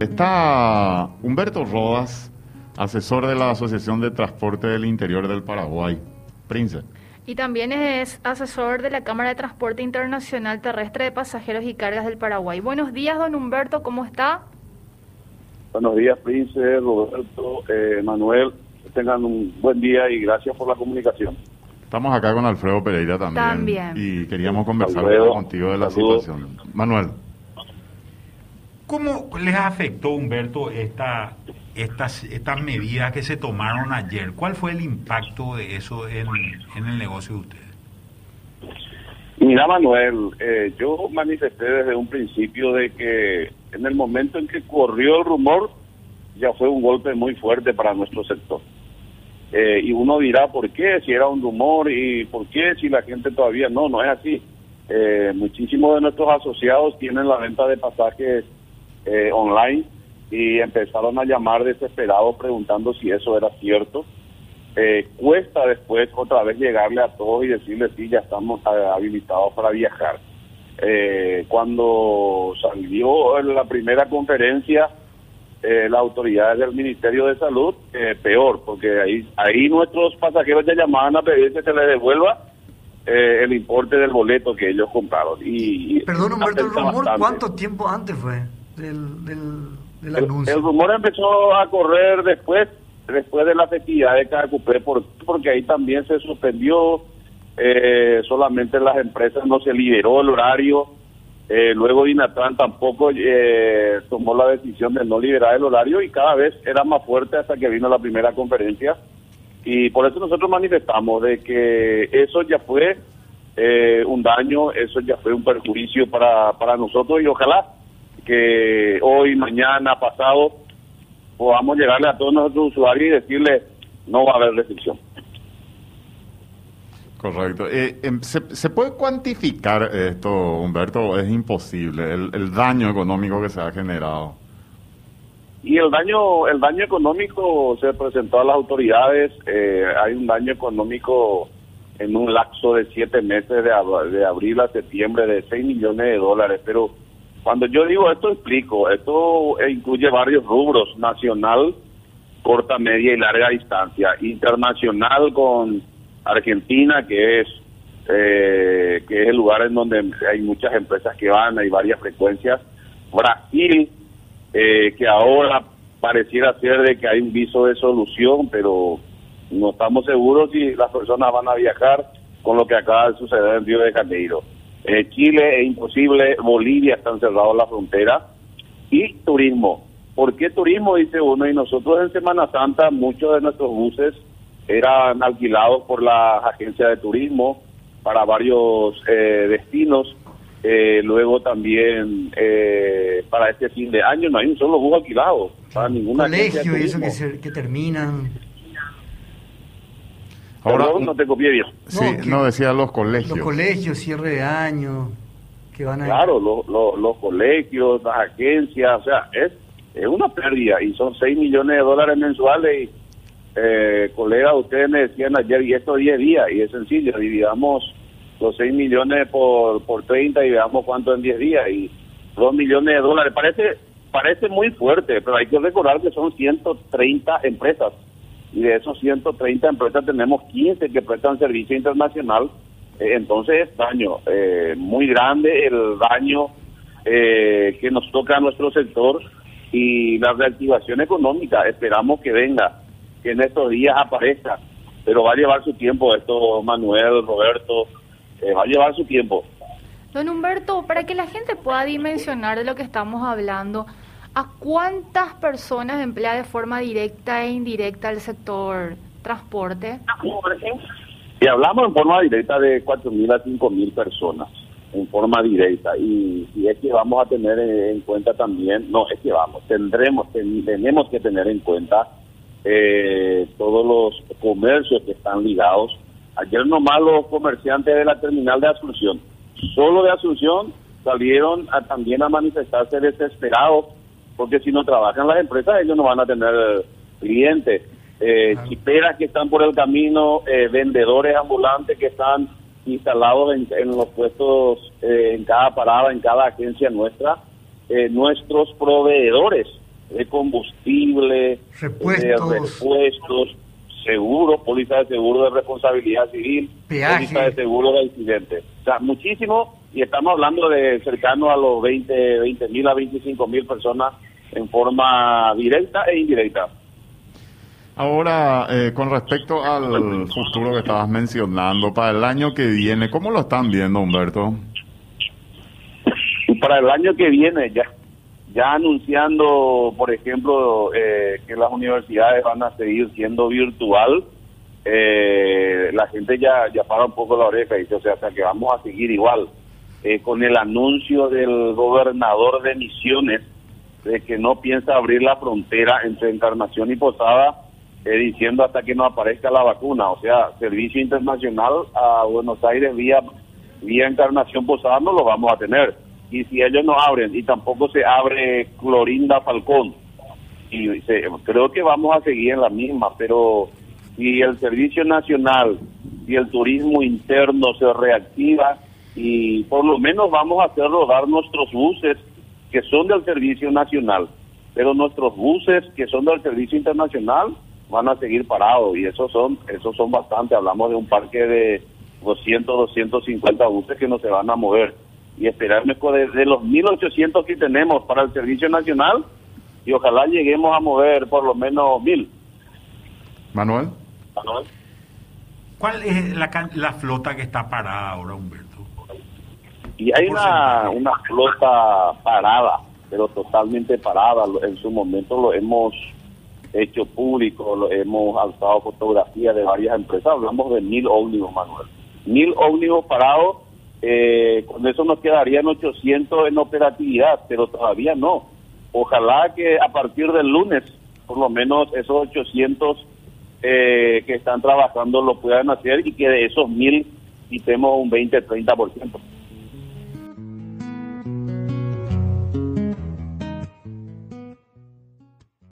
Está Humberto Rodas, asesor de la Asociación de Transporte del Interior del Paraguay. Prince. Y también es asesor de la Cámara de Transporte Internacional Terrestre de Pasajeros y Cargas del Paraguay. Buenos días, don Humberto, ¿cómo está? Buenos días, Prince, Roberto, eh, Manuel. tengan un buen día y gracias por la comunicación. Estamos acá con Alfredo Pereira también. También. Y queríamos conversar contigo de la situación. Manuel. ¿Cómo les afectó, Humberto, esta, estas, estas medidas que se tomaron ayer? ¿Cuál fue el impacto de eso en, el negocio de ustedes? Mira, Manuel, eh, yo manifesté desde un principio de que en el momento en que corrió el rumor, ya fue un golpe muy fuerte para nuestro sector. Eh, y uno dirá, ¿por qué? Si era un rumor y ¿por qué? Si la gente todavía no, no es así. Eh, muchísimos de nuestros asociados tienen la venta de pasajes eh, online y empezaron a llamar desesperados preguntando si eso era cierto. cuesta después otra vez llegarle a todos y decirles, sí, ya estamos habilitados para viajar. cuando salió en la primera conferencia, eh, las autoridades del Ministerio de Salud, eh, peor, porque ahí ahí nuestros pasajeros ya llamaban a pedir que se les devuelva eh, el importe del boleto que ellos compraron. Y, Perdón, Humberto, el rumor, ¿cuánto tiempo antes fue del, del, anuncio? El, rumor empezó a correr después después de la festividad de Cacupé, por, porque ahí también se suspendió, eh, solamente las empresas no se liberó el horario eh, luego Dinatran tampoco eh, tomó la decisión de no liberar el horario y cada vez era más fuerte hasta que vino la primera conferencia. Y por eso nosotros manifestamos de que eso ya fue eh, un daño, eso ya fue un perjuicio para, para nosotros y ojalá que hoy, mañana, pasado podamos llegarle a todos nuestros usuarios y decirles no va a haber restricción. Correcto. Eh, em, ¿se, puede cuantificar esto, Humberto? Es imposible, el, daño económico que se ha generado. Y el daño, el daño económico se presentó a las autoridades. Eh, hay un daño económico en un lapso de siete meses, de, de abril a septiembre, de 6 millones de dólares. Pero cuando yo digo esto, explico. Esto incluye varios rubros: nacional, corta, media y larga distancia, internacional con Argentina, que es eh, que es el lugar en donde hay muchas empresas que van, hay varias frecuencias. Brasil, eh, que ahora pareciera ser de que hay un viso de solución, pero no estamos seguros si las personas van a viajar con lo que acaba de suceder en Río de Janeiro. Eh, Chile es imposible, Bolivia está encerrado en la frontera y turismo. ¿Por qué turismo? Dice uno, y nosotros en Semana Santa muchos de nuestros buses eran alquilados por las agencias de turismo para varios eh, destinos. Eh, luego también eh, para este fin de año no hay un solo bus alquilado para ninguna colegio y eso que, que terminan ahora no te copié bien. Sí no, decía los colegios. Los colegios cierre de año que van a claro los colegios las agencias o sea es es una pérdida y son 6 millones de dólares mensuales y eh, colegas, ustedes me decían ayer, y esto 10 días, y es sencillo, dividamos los 6 millones por, por 30 y veamos cuánto en 10 días, y 2 millones de dólares. Parece, parece muy fuerte, pero hay que recordar que son 130 empresas, y de esos 130 empresas tenemos 15 que prestan servicio internacional, eh, entonces es daño eh, muy grande el daño eh, que nos toca a nuestro sector y la reactivación económica, esperamos que venga que en estos días aparezca, pero va a llevar su tiempo esto, Manuel, Roberto, eh, va a llevar su tiempo. Don Humberto, para que la gente pueda dimensionar de lo que estamos hablando, ¿a cuántas personas emplea de forma directa e indirecta el sector transporte? Y hablamos en forma directa de 4.000 a 5.000 personas, en forma directa. Y, es que vamos a tener en cuenta también, no, es que vamos, tendremos, tenemos que tener en cuenta eh, todos los comercios que están ligados. Ayer nomás los comerciantes de la terminal de Asunción, solo de Asunción, salieron a, también a manifestarse desesperados, porque si no trabajan las empresas, ellos no van a tener clientes. Eh, chiperas que están por el camino, eh, vendedores ambulantes que están instalados en, en los puestos, eh, en cada parada, en cada agencia nuestra, nuestros proveedores de combustible, repuestos, de repuestos seguro, póliza de seguro de responsabilidad civil, póliza de seguro de accidente. O sea, muchísimo, y estamos hablando de cercano a los 20 mil a 25 mil personas en forma directa e indirecta. Ahora, eh, con respecto al futuro que estabas mencionando, para el año que viene, ¿cómo lo están viendo, Humberto? Para el año que viene, ya ya anunciando, por ejemplo, eh, que las universidades van a seguir siendo virtual, eh, la gente ya, ya para un poco la oreja y dice, o sea, que vamos a seguir igual. Eh, con el anuncio del gobernador de Misiones de que no piensa abrir la frontera entre Encarnación y Posada, diciendo hasta que no aparezca la vacuna, o sea, servicio internacional a Buenos Aires vía, vía Encarnación Posada no lo vamos a tener. Y si ellos no abren y tampoco se abre Clorinda Falcón, y creo que vamos a seguir en la misma, pero si el Servicio Nacional y el turismo interno se reactiva y por lo menos vamos a hacer rodar nuestros buses que son del Servicio Nacional, pero nuestros buses que son del Servicio Internacional van a seguir parados y esos son esos son bastante, hablamos de un parque de 200, 250 buses que no se van a mover y esperarme de, los 1.800 que tenemos para el Servicio Nacional y ojalá lleguemos a mover por lo menos 1.000. Manuel. Manuel. ¿Cuál es la, la flota que está parada ahora, Humberto? Y hay una, una flota parada, pero totalmente parada. En su momento lo hemos hecho público, lo hemos alzado fotografías de varias empresas. Hablamos de mil ómnibus, Manuel. Mil ómnibus parados eh, con eso nos quedarían 800 en operatividad, pero todavía no. Ojalá que a partir del lunes, por lo menos esos 800 eh, que están trabajando lo puedan hacer y que de esos 1000 quitemos un 20-30%.